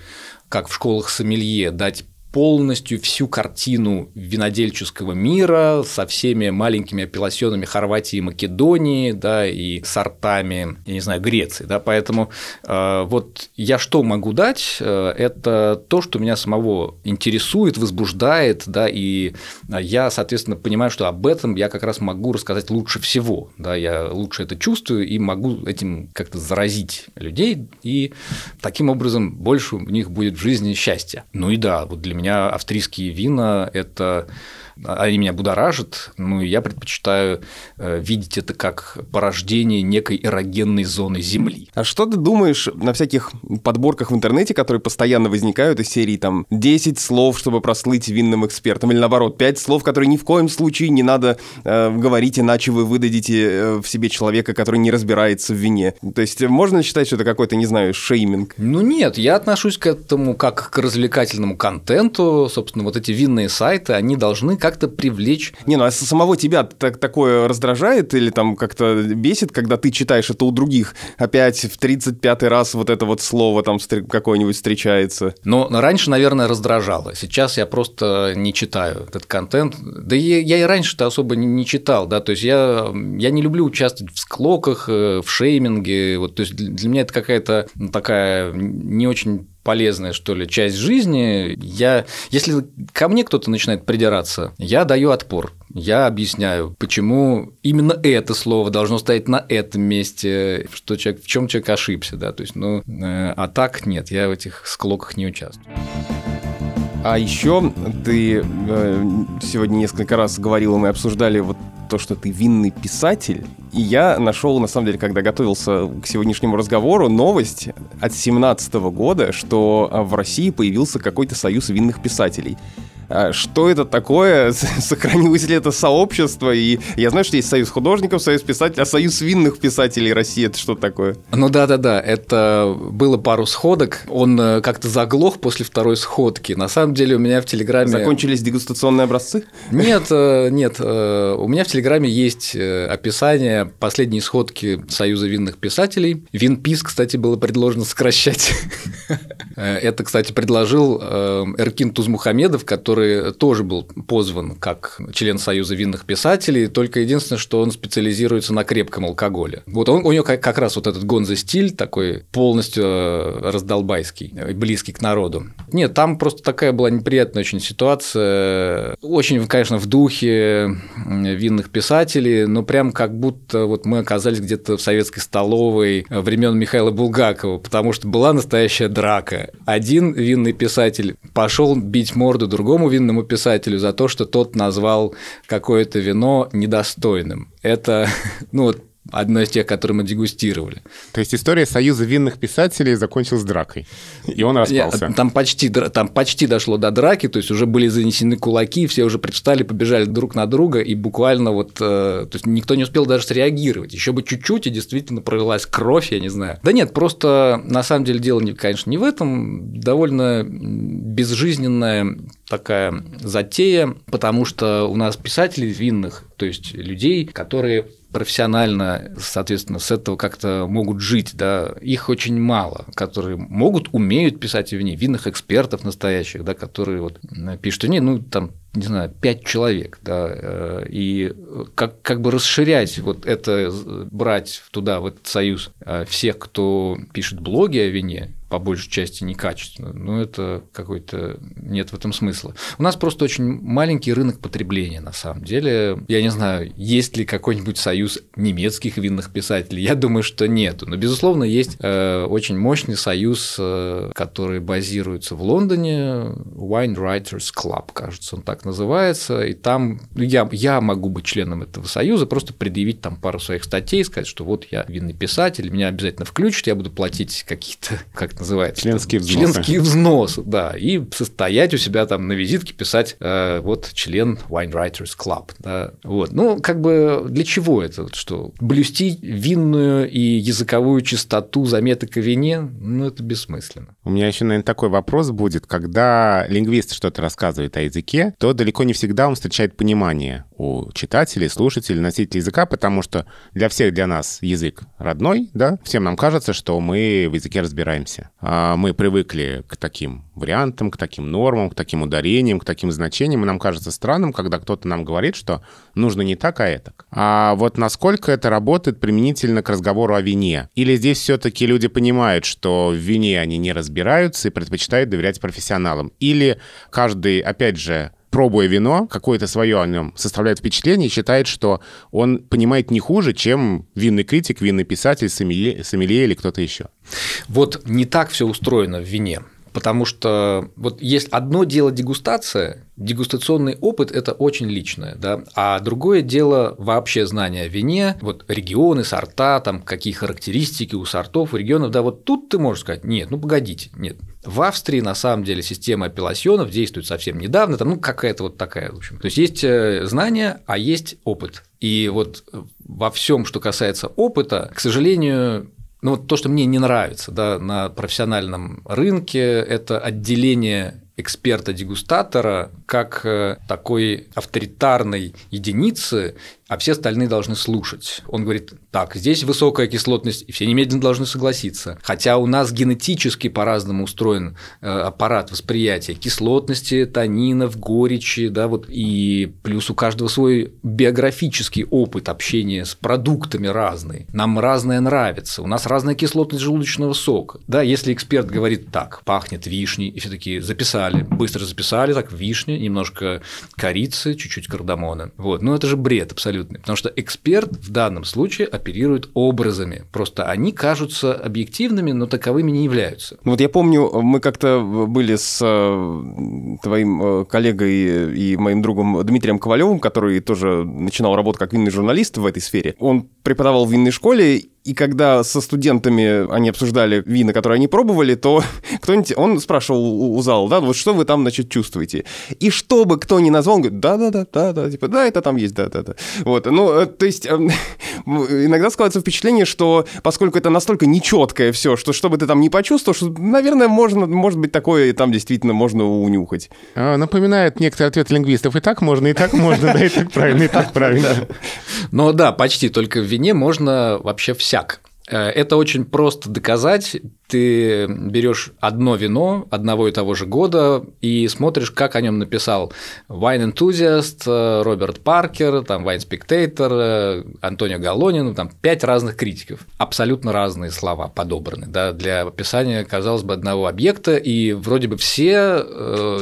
как в школах сомелье, дать полностью всю картину винодельческого мира со всеми маленькими апелласьонами Хорватии и Македонии, да, и сортами, я не знаю, Греции, да, поэтому э, вот я что могу дать, э, это то, что меня самого интересует, возбуждает, да, и я, соответственно, понимаю, что об этом я как раз могу рассказать лучше всего, да, я лучше это чувствую и могу этим как-то заразить людей, и таким образом больше у них будет в жизни счастья. Ну и да, вот для меня австрийские вина – это они меня будоражат, ну и я предпочитаю э, видеть это как порождение некой эрогенной зоны Земли. А что ты думаешь на всяких подборках в интернете, которые постоянно возникают из серии там 10 слов, чтобы прослыть винным экспертом, или наоборот, 5 слов, которые ни в коем случае не надо э, говорить, иначе вы выдадите э, в себе человека, который не разбирается в вине. То есть можно считать, что это какой-то, не знаю, шейминг? Ну нет, я отношусь к этому как к развлекательному контенту, собственно, вот эти винные сайты, они должны как как-то привлечь. Не, ну а самого тебя так, такое раздражает или там как-то бесит, когда ты читаешь это у других? Опять в 35-й раз вот это вот слово там какое-нибудь встречается. Но раньше, наверное, раздражало. Сейчас я просто не читаю этот контент. Да я, я и раньше-то особо не, не читал, да, то есть я, я не люблю участвовать в склоках, э, в шейминге, вот, то есть для меня это какая-то такая не очень полезная, что ли, часть жизни, я, если ко мне кто-то начинает придираться, я даю отпор. Я объясняю, почему именно это слово должно стоять на этом месте, что человек, в чем человек ошибся, да, то есть, ну, э, а так нет, я в этих склоках не участвую. А еще ты э, сегодня несколько раз говорил, мы обсуждали вот то, что ты винный писатель. И я нашел, на самом деле, когда готовился к сегодняшнему разговору, новость от 17 года, что в России появился какой-то союз винных писателей. А что это такое, сохранилось ли это сообщество, и я знаю, что есть союз художников, союз писателей, а союз винных писателей России это что такое? Ну да-да-да, это было пару сходок, он э, как-то заглох после второй сходки, на самом деле у меня в Телеграме... Закончились дегустационные образцы? Нет, э, нет, э, у меня в Телеграме есть описание последней сходки Союза винных писателей, Винпис, кстати, было предложено сокращать. Это, кстати, предложил Эркин Тузмухамедов, который который тоже был позван как член Союза винных писателей, только единственное, что он специализируется на крепком алкоголе. Вот он, у него как, как раз вот этот гонза-стиль такой полностью э, раздолбайский, близкий к народу. Нет, там просто такая была неприятная очень ситуация, очень, конечно, в духе винных писателей, но прям как будто вот мы оказались где-то в советской столовой времен Михаила Булгакова, потому что была настоящая драка. Один винный писатель пошел бить морду другому винному писателю за то, что тот назвал какое-то вино недостойным. Это, ну вот одно из тех, которые мы дегустировали. То есть история союза винных писателей закончилась дракой, и он распался. Там почти, там почти дошло до драки, то есть уже были занесены кулаки, все уже предстали, побежали друг на друга, и буквально вот, э, то есть никто не успел даже среагировать. Еще бы чуть-чуть, и действительно пролилась кровь, я не знаю. Да нет, просто на самом деле дело, конечно, не в этом, довольно безжизненная такая затея, потому что у нас писателей винных, то есть людей, которые профессионально, соответственно, с этого как-то могут жить, да, их очень мало, которые могут, умеют писать вине, винных экспертов настоящих, да, которые вот пишут не, ну, там, не знаю, пять человек, да, э, и как, как бы расширять вот это, брать туда, в этот союз э, всех, кто пишет блоги о вине, по большей части некачественно, но это какой-то нет в этом смысла. У нас просто очень маленький рынок потребления на самом деле. Я не знаю, есть ли какой-нибудь союз немецких винных писателей. Я думаю, что нет. Но безусловно есть э, очень мощный союз, э, который базируется в Лондоне, Wine Writers Club, кажется, он так называется. И там ну, я я могу быть членом этого союза, просто предъявить там пару своих статей, сказать, что вот я винный писатель, меня обязательно включат, я буду платить какие-то как называется? Членские взносы. Членские взносы, да. И состоять у себя там на визитке, писать э, вот член Wine Writers Club. Да, вот. Ну, как бы для чего это? Что блюсти винную и языковую чистоту заметок о вине, ну, это бессмысленно. У меня еще, наверное, такой вопрос будет. Когда лингвист что-то рассказывает о языке, то далеко не всегда он встречает понимание у читателей, слушателей, носителей языка, потому что для всех, для нас язык родной, да, всем нам кажется, что мы в языке разбираемся. А мы привыкли к таким вариантам, к таким нормам, к таким ударениям, к таким значениям, и нам кажется странным, когда кто-то нам говорит, что нужно не так, а это. А вот насколько это работает применительно к разговору о вине? Или здесь все-таки люди понимают, что в вине они не разбираются и предпочитают доверять профессионалам? Или каждый, опять же, пробуя вино, какое-то свое о нем составляет впечатление и считает, что он понимает не хуже, чем винный критик, винный писатель, сомелье, сомелье или кто-то еще. Вот не так все устроено в вине. Потому что вот есть одно дело дегустация, дегустационный опыт – это очень личное, да, а другое дело вообще знание о вине, вот регионы, сорта, там какие характеристики у сортов, у регионов, да, вот тут ты можешь сказать, нет, ну погодите, нет, в Австрии на самом деле система апелласьонов действует совсем недавно, там, ну, какая-то вот такая, в общем. То есть есть э, знания, а есть опыт. И вот во всем, что касается опыта, к сожалению, ну вот то, что мне не нравится да, на профессиональном рынке, это отделение эксперта-дегустатора как э, такой авторитарной единицы а все остальные должны слушать. Он говорит, так, здесь высокая кислотность, и все немедленно должны согласиться. Хотя у нас генетически по-разному устроен э, аппарат восприятия кислотности, танинов, горечи, да, вот, и плюс у каждого свой биографический опыт общения с продуктами разный. Нам разное нравится, у нас разная кислотность желудочного сока. Да, если эксперт говорит так, пахнет вишней, и все таки записали, быстро записали, так, вишня, немножко корицы, чуть-чуть кардамона. Вот. Но это же бред абсолютный, потому что эксперт в данном случае оперирует образами. Просто они кажутся объективными, но таковыми не являются. Вот я помню, мы как-то были с э, твоим э, коллегой и моим другом Дмитрием Ковалевым, который тоже начинал работать как винный журналист в этой сфере. Он преподавал в винной школе, и когда со студентами они обсуждали вина, которые они пробовали, то кто-нибудь, он спрашивал у зала, да, вот что вы там, значит, чувствуете? И что бы кто ни назвал, он говорит, да-да-да, да-да, типа, да, это там есть, да-да-да. Вот, ну, э, то есть эм, иногда складывается впечатление, что поскольку это настолько нечеткое все, что что бы ты там не почувствовал, что, наверное, можно, может быть, такое там действительно можно унюхать. А, напоминает некоторые ответы лингвистов. И так можно, и так можно, да, и так правильно, и так правильно. Ну да, почти, только в вине можно вообще всяк. Э, это очень просто доказать. Ты берешь одно вино одного и того же года и смотришь, как о нем написал Wine Enthusiast, э, Роберт Паркер, там Wine Spectator, э, Антонио Галлонин, ну, там пять разных критиков. Абсолютно разные слова подобраны да, для описания, казалось бы, одного объекта, и вроде бы все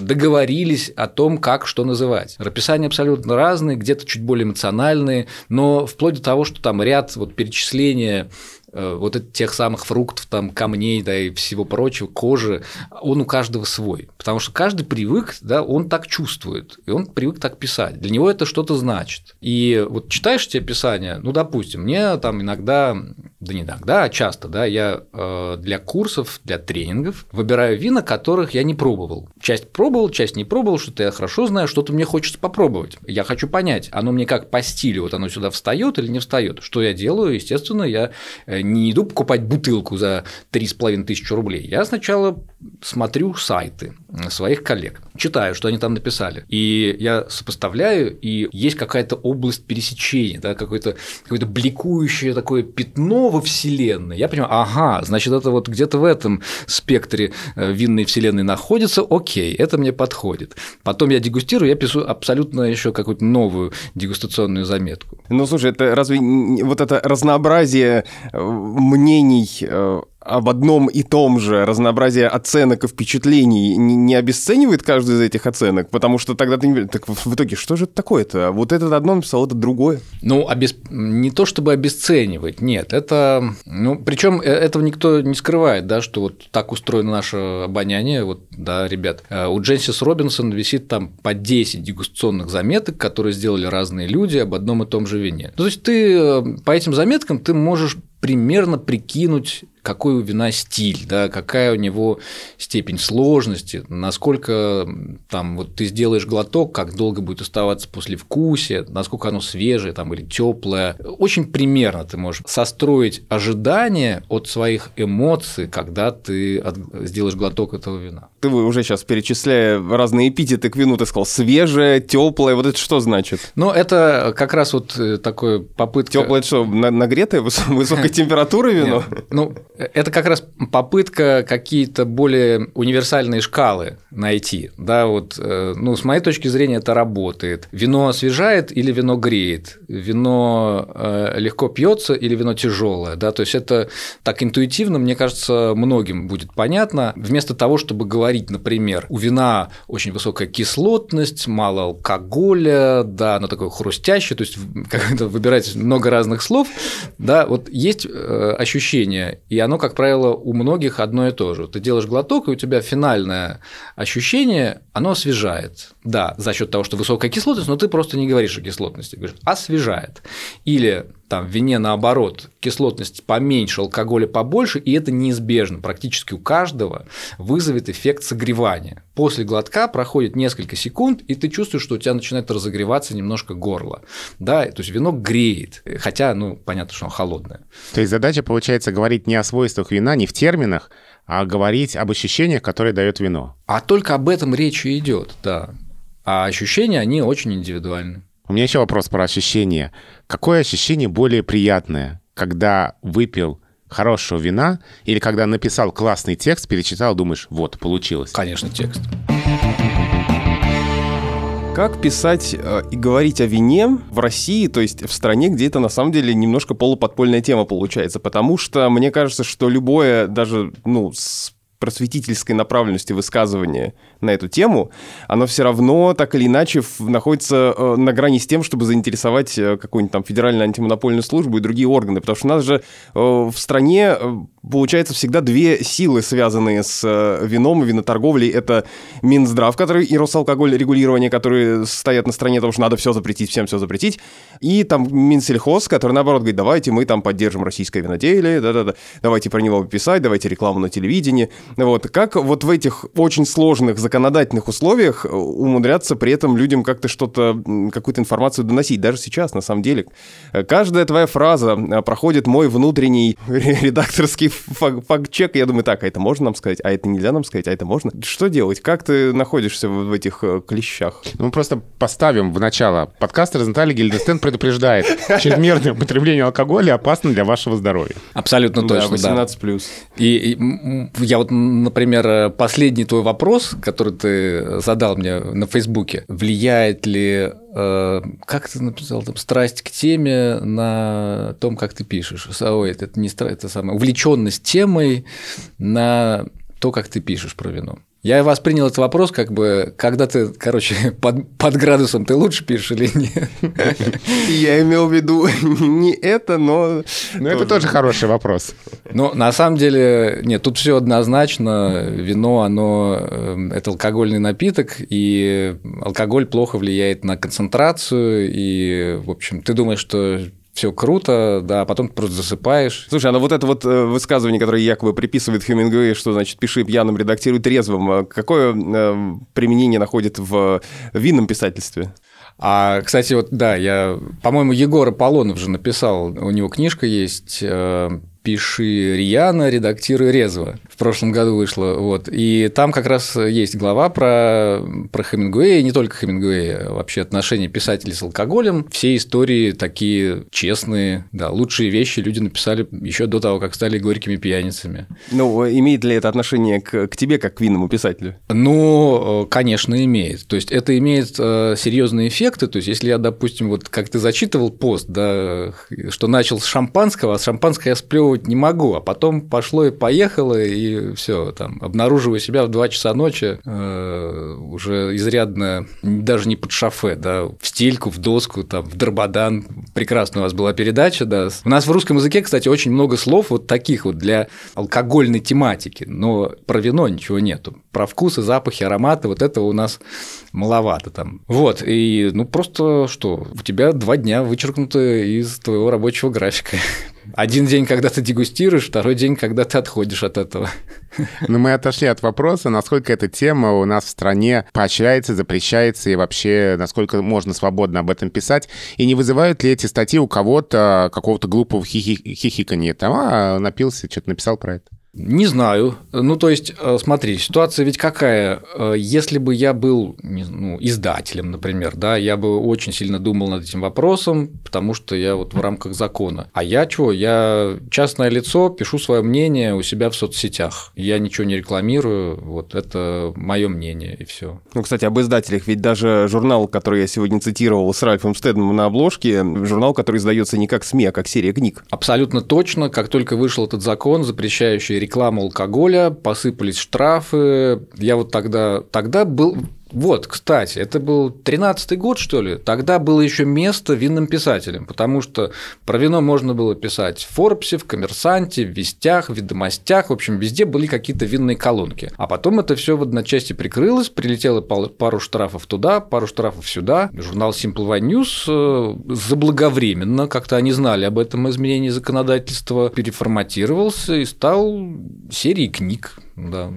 договорились о том, как что называть. Описания абсолютно разные, где-то чуть более эмоциональные, но вплоть до того, что там ряд вот перечисления вот этих тех самых фруктов, там, камней, да, и всего прочего, кожи, он у каждого свой. Потому что каждый привык, да, он так чувствует, и он привык так писать. Для него это что-то значит. И вот читаешь эти описания, ну, допустим, мне там иногда, да не иногда, а часто, да, я э, для курсов, для тренингов выбираю вина, которых я не пробовал. Часть пробовал, часть не пробовал, что-то я хорошо знаю, что-то мне хочется попробовать. Я хочу понять, оно мне как по стилю, вот оно сюда встает или не встает. Что я делаю? Естественно, я э, не иду покупать бутылку за 3,5 тысячи рублей. Я сначала смотрю сайты своих коллег, читаю, что они там написали, и я сопоставляю, и есть какая-то область пересечения, да, какое-то какое бликующее такое пятно во Вселенной. Я понимаю, ага, значит, это вот где-то в этом спектре э, винной Вселенной находится, окей, это мне подходит. Потом я дегустирую, я пишу абсолютно еще какую-то новую дегустационную заметку. Ну, слушай, это разве вот это разнообразие э, мнений э, об одном и том же разнообразие оценок и впечатлений не обесценивает каждую из этих оценок, потому что тогда ты не... Так в итоге, что же это такое-то? Вот этот одно написал, это другое. Ну, обес... не то чтобы обесценивать, нет, это... Ну, причем э, этого никто не скрывает, да, что вот так устроено наше обоняние, вот, да, ребят. Э, у Дженсис Робинсон висит там по 10 дегустационных заметок, которые сделали разные люди об одном и том же вине. Ну, то есть ты по этим заметкам ты можешь примерно прикинуть, какой у вина стиль, да, какая у него степень сложности, насколько там вот ты сделаешь глоток, как долго будет оставаться после вкусия, насколько оно свежее там, или теплое. Очень примерно ты можешь состроить ожидания от своих эмоций, когда ты сделаешь глоток этого вина. Ты уже сейчас перечисляя разные эпитеты к вину, ты сказал свежее, теплое, вот это что значит? Ну, это как раз вот э, такой попытка... Теплое это что, нагретое, высокой температуры вино? ну, это как раз попытка какие-то более универсальные шкалы найти. Да, вот, э, ну, с моей точки зрения, это работает. Вино освежает или вино греет? Вино э, легко пьется или вино тяжелое? Да, то есть это так интуитивно, мне кажется, многим будет понятно. Вместо того, чтобы говорить, например, у вина очень высокая кислотность, мало алкоголя, да, оно такое хрустящее, то есть как-то выбирать много разных слов, да, вот есть э, ощущение, и оно, как правило, у многих одно и то же. Ты делаешь глоток, и у тебя финальное ощущение, оно освежает. Да, за счет того, что высокая кислотность, но ты просто не говоришь о кислотности, говоришь освежает. Или там в вине наоборот, кислотность поменьше, алкоголя побольше, и это неизбежно, практически у каждого вызовет эффект согревания. После глотка проходит несколько секунд, и ты чувствуешь, что у тебя начинает разогреваться немножко горло. Да, то есть вино греет, хотя, ну, понятно, что оно холодное. То есть задача получается говорить не о свойствах вина, не в терминах, а говорить об ощущениях, которые дает вино. А только об этом речь и идет, да. А ощущения, они очень индивидуальны. У меня еще вопрос про ощущения. Какое ощущение более приятное, когда выпил хорошего вина или когда написал классный текст, перечитал, думаешь, вот, получилось? Конечно, текст. Как писать э, и говорить о вине в России, то есть в стране, где это на самом деле немножко полуподпольная тема получается? Потому что мне кажется, что любое, даже ну, с просветительской направленности высказывания на эту тему, оно все равно так или иначе находится э, на грани с тем, чтобы заинтересовать э, какую-нибудь там федеральную антимонопольную службу и другие органы. Потому что у нас же э, в стране получается всегда две силы, связанные с вином и виноторговлей. Это Минздрав, который и Росалкоголь регулирование, которые стоят на стороне того, что надо все запретить, всем все запретить. И там Минсельхоз, который наоборот говорит, давайте мы там поддержим российское виноделие, да-да-да, давайте про него писать, давайте рекламу на телевидении. Вот. Как вот в этих очень сложных законодательных условиях э, умудряться при этом людям как-то что-то, какую-то информацию доносить, даже сейчас, на самом деле. Э, каждая твоя фраза э, проходит мой внутренний редакторский факт-чек, я думаю, так, а это можно нам сказать, а это нельзя нам сказать, а это можно? Что делать? Как ты находишься в этих клещах? Ну, мы просто поставим в начало. Подкаст Розентали Гильдестен предупреждает, чрезмерное употребление алкоголя опасно для вашего здоровья. Абсолютно точно, да. 18+. Да. И, и я вот например, последний твой вопрос, который ты задал мне на Фейсбуке, влияет ли, э, как ты написал, там, страсть к теме на том, как ты пишешь? Ой, это не страсть, это самое, увлеченность темой на то, как ты пишешь про вино. Я воспринял этот вопрос как бы, когда ты, короче, под, под градусом ты лучше пишешь или нет? Я имел в виду не это, но... Но это тоже хороший вопрос. Но на самом деле, нет, тут все однозначно. Вино, оно эм, это алкогольный напиток, и алкоголь плохо влияет на концентрацию, и, в общем, ты думаешь, что все круто, да, а потом ты просто засыпаешь. Слушай, а ну вот это вот э, высказывание, которое якобы приписывает Хемингуэй, что, значит, пиши пьяным, редактируй трезвым, а какое э, применение находит в винном писательстве? А, кстати, вот да, я, по-моему, Егор Аполлонов же написал, у него книжка есть э, «Пиши рьяно, редактируй резво» в прошлом году вышла, вот, и там как раз есть глава про, про Хемингуэя, не только Хемингуэя, а вообще отношения писателей с алкоголем, все истории такие честные, да, лучшие вещи люди написали еще до того, как стали горькими пьяницами. Ну, имеет ли это отношение к, к тебе, как к винному писателю? Ну, конечно, имеет, то есть это имеет э, серьезные эффекты, то есть если я, допустим, вот как ты зачитывал пост, да, что начал с шампанского, а с шампанского я сплевывать не могу, а потом пошло и поехало, и все, там, обнаруживаю себя в 2 часа ночи э, уже изрядно, даже не под шофе, да, в стельку, в доску, там, в дрободан. Прекрасная у вас была передача, да. У нас в русском языке, кстати, очень много слов вот таких вот для алкогольной тематики, но про вино ничего нету. Про вкусы, запахи, ароматы, вот этого у нас маловато там. Вот, и ну просто что, у тебя два дня вычеркнуто из твоего рабочего графика. Один день, когда ты дегустируешь, второй день, когда ты отходишь от этого. Ну, мы отошли от вопроса, насколько эта тема у нас в стране поощряется, запрещается, и вообще, насколько можно свободно об этом писать, и не вызывают ли эти статьи у кого-то какого-то глупого хихи хихикания, там, а, напился, что-то написал про это. Не знаю. Ну, то есть, э, смотри, ситуация ведь какая? Э, если бы я был ну, издателем, например, да, я бы очень сильно думал над этим вопросом, потому что я вот в рамках закона. А я чего? Я частное лицо, пишу свое мнение у себя в соцсетях. Я ничего не рекламирую, вот это мое мнение и все. Ну, кстати, об издателях. Ведь даже журнал, который я сегодня цитировал с Ральфом Стедманом на обложке, журнал, который издается не как СМИ, а как серия книг. Абсолютно точно. Как только вышел этот закон, запрещающий рекламу алкоголя, посыпались штрафы. Я вот тогда, тогда был, вот, кстати, это был 13-й год, что ли? Тогда было еще место винным писателям, потому что про вино можно было писать в Форбсе, в Коммерсанте, в Вестях, в Ведомостях, в общем, везде были какие-то винные колонки. А потом это все в одночасье прикрылось, прилетело пару штрафов туда, пару штрафов сюда. Журнал Simple Wine News э, заблаговременно, как-то они знали об этом изменении законодательства, переформатировался и стал серией книг. Да.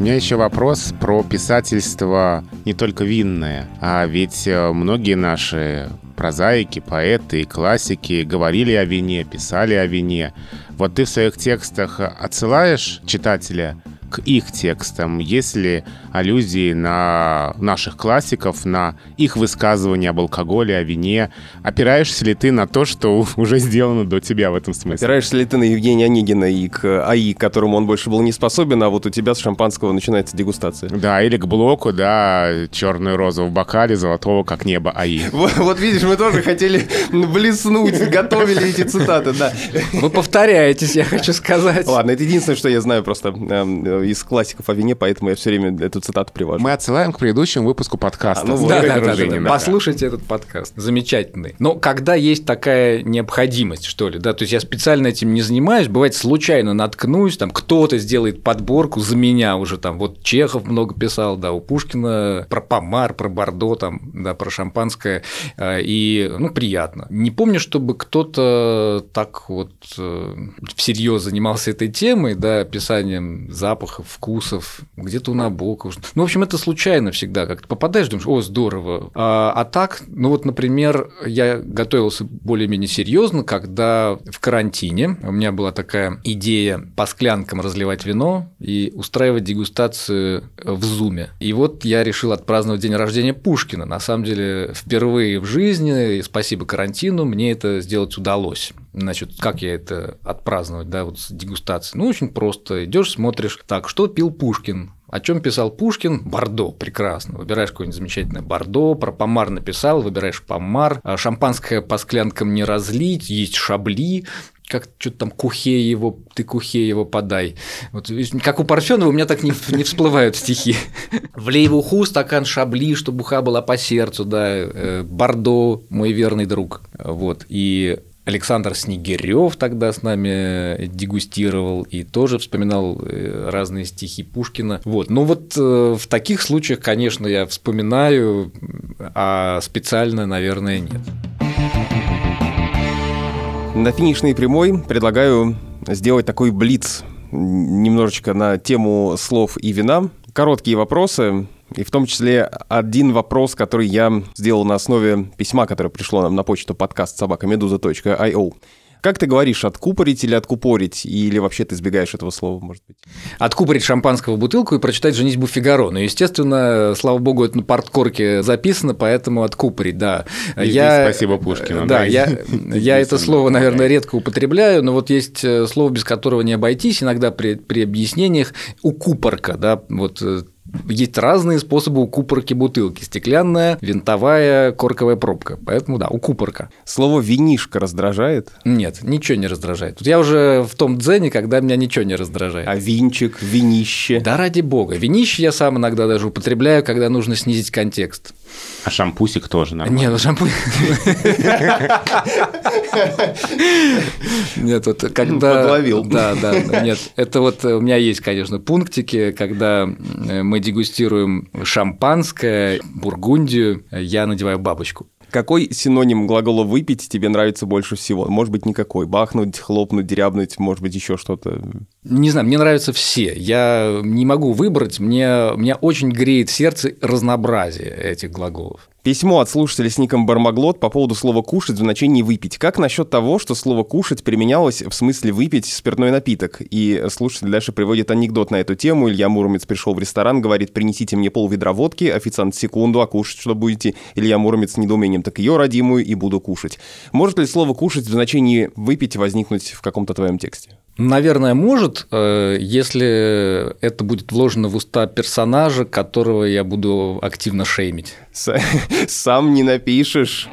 У меня еще вопрос про писательство не только винное, а ведь э, многие наши прозаики, поэты и классики говорили о вине, писали о вине. Вот ты в своих текстах отсылаешь читателя к их текстам? Есть ли аллюзии на наших классиков, на их высказывания об алкоголе, о вине? Опираешься ли ты на то, что уже сделано до тебя в этом смысле? Опираешься ли ты на Евгения Онегина и к АИ, к которому он больше был не способен, а вот у тебя с шампанского начинается дегустация? Да, или к блоку, да, черную розу в бокале, золотого, как небо АИ. Вот, вот видишь, мы тоже хотели блеснуть, готовили эти цитаты, да. Вы повторяетесь, я хочу сказать. Ладно, это единственное, что я знаю просто э, из классиков о вине, поэтому я все время эту цитату привожу. Мы отсылаем к предыдущему выпуску подкаста. А, ну. Да, да, да, да. Послушайте этот подкаст. Замечательный. Но когда есть такая необходимость, что ли, да, то есть я специально этим не занимаюсь, бывает случайно наткнусь, там кто-то сделает подборку за меня уже там, вот Чехов много писал, да, у Пушкина про Помар, про Бордо, там, да, про шампанское, э, и, ну, приятно. Не помню, чтобы кто-то так вот э, всерьез занимался этой темой, да, описанием запахов, вкусов, где-то у Набокова. Ну, в общем, это случайно всегда, как-то попадаешь, думаешь, о, здорово. А, а так, ну вот, например, я готовился более-менее серьезно, когда в карантине у меня была такая идея по склянкам разливать вино и устраивать дегустацию в Зуме. И вот я решил отпраздновать день рождения Пушкина. На самом деле, впервые в жизни, спасибо карантину, мне это сделать удалось. Значит, как я это отпраздновать, да, вот с дегустацией? Ну, очень просто. Идешь, смотришь, так, что пил Пушкин? О чем писал Пушкин? Бордо, прекрасно. Выбираешь какое-нибудь замечательное Бордо, про Помар написал, выбираешь Помар, А шампанское по склянкам не разлить, есть шабли, как что-то там кухе его, ты кухе его подай. Вот, как у Парфенова у меня так не, не всплывают стихи. Влей в уху стакан шабли, чтобы уха была по сердцу, да, э, Бордо, мой верный друг. Вот, и Александр Снегирев тогда с нами дегустировал и тоже вспоминал э, разные стихи Пушкина. Вот. Ну вот э, в таких случаях, конечно, я вспоминаю, а специально, наверное, нет. На финишной прямой предлагаю сделать такой блиц немножечко на тему слов и вина. Короткие вопросы, и в том числе один вопрос, который я сделал на основе письма, которое пришло нам на почту подкаст собакамедуза.io. Как ты говоришь, откупорить или откупорить? Или вообще ты избегаешь этого слова, может быть? Откупорить шампанского бутылку и прочитать «Женитьбу Фигаро». Ну, естественно, слава богу, это на порткорке записано, поэтому откупорить, да. И я... спасибо Пушкину. Да, да, я, я это слово, наверное, редко употребляю, но вот есть э, слово, без которого не обойтись, иногда при, при объяснениях укупорка, да, вот э, есть разные способы укупорки бутылки. Стеклянная, винтовая, корковая пробка. Поэтому да, укупорка. Слово «винишка» раздражает? Нет, ничего не раздражает. Тут я уже в том дзене, когда меня ничего не раздражает. А винчик, винище? Да ради бога. Винище я сам иногда даже употребляю, когда нужно снизить контекст. А шампусик тоже нормально. Нет, ну шампунь. Нет, вот когда... Подловил. Да, да, да, нет. Это вот у меня есть, конечно, пунктики, когда э, мы дегустируем шампанское, бургундию, я надеваю бабочку. Какой синоним глагола «выпить» тебе нравится больше всего? Может быть, никакой. Бахнуть, хлопнуть, дрябнуть, может быть, еще что-то. Не знаю, мне нравятся все. Я не могу выбрать. Мне, меня очень греет сердце разнообразие этих глаголов. Письмо от слушателя с ником Бармаглот по поводу слова «кушать» в значении «выпить». Как насчет того, что слово «кушать» применялось в смысле «выпить» спиртной напиток? И слушатель дальше приводит анекдот на эту тему. Илья Муромец пришел в ресторан, говорит, принесите мне пол ведра водки, официант секунду, а кушать что будете? Илья Муромец с недоумением, так ее родимую и буду кушать. Может ли слово «кушать» в значении «выпить» возникнуть в каком-то твоем тексте? Наверное, может, э, если это будет вложено в уста персонажа, которого я буду активно шеймить. Сам не напишешь.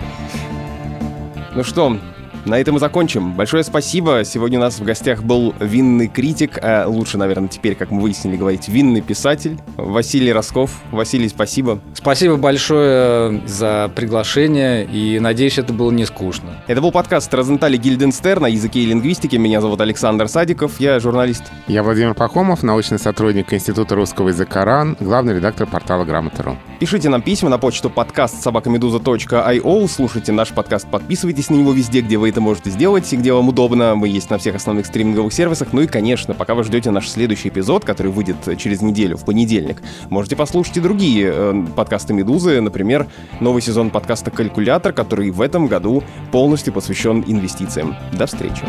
Ну что, на этом и закончим. Большое спасибо. Сегодня у нас в гостях был винный критик, а лучше, наверное, теперь, как мы выяснили, говорить винный писатель Василий Росков. Василий, спасибо. Спасибо большое за приглашение, и надеюсь, это было не скучно. Это был подкаст Розентали Гильденстер на языке и лингвистике. Меня зовут Александр Садиков, я журналист. Я Владимир Пахомов, научный сотрудник Института русского языка РАН, главный редактор портала Грамота.ру. Пишите нам письма на почту подкаст собакамедуза.io, слушайте наш подкаст, подписывайтесь на него везде, где вы это можете сделать где вам удобно. Мы есть на всех основных стриминговых сервисах. Ну и, конечно, пока вы ждете наш следующий эпизод, который выйдет через неделю, в понедельник, можете послушать и другие э, подкасты «Медузы», например, новый сезон подкаста «Калькулятор», который в этом году полностью посвящен инвестициям. До встречи.